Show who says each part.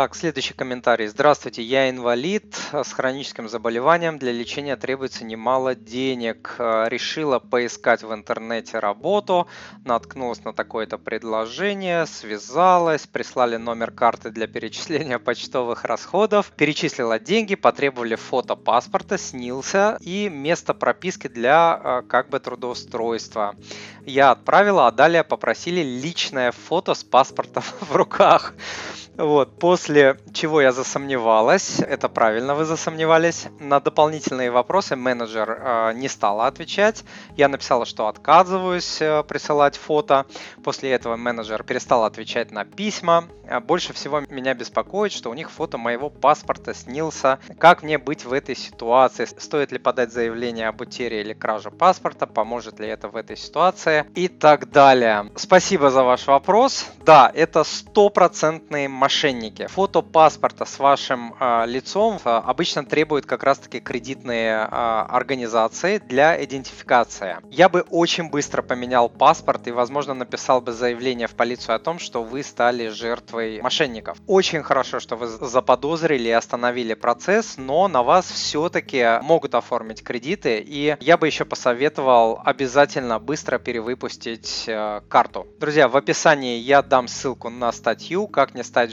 Speaker 1: Так, следующий комментарий. Здравствуйте, я инвалид с хроническим заболеванием. Для лечения требуется немало денег. Э, решила поискать в интернете работу, наткнулась на такое-то предложение, связалась, прислали номер карты для перечисления почтовых расходов, перечислила деньги, потребовали фото паспорта, снился и место прописки для э, как бы трудоустройства. Я отправила, а далее попросили личное фото с паспортом в руках. Вот, после чего я засомневалась, это правильно вы засомневались, на дополнительные вопросы менеджер э, не стала отвечать. Я написала, что отказываюсь э, присылать фото. После этого менеджер перестал отвечать на письма. А больше всего меня беспокоит, что у них фото моего паспорта снился. Как мне быть в этой ситуации? Стоит ли подать заявление об утере или краже паспорта? Поможет ли это в этой ситуации? И так далее. Спасибо за ваш вопрос. Да, это стопроцентные мошенники. Фото паспорта с вашим э, лицом э, обычно требуют как раз-таки кредитные э, организации для идентификации. Я бы очень быстро поменял паспорт и, возможно, написал бы заявление в полицию о том, что вы стали жертвой мошенников. Очень хорошо, что вы заподозрили и остановили процесс, но на вас все-таки могут оформить кредиты, и я бы еще посоветовал обязательно быстро перевыпустить э, карту. Друзья, в описании я дам ссылку на статью «Как не стать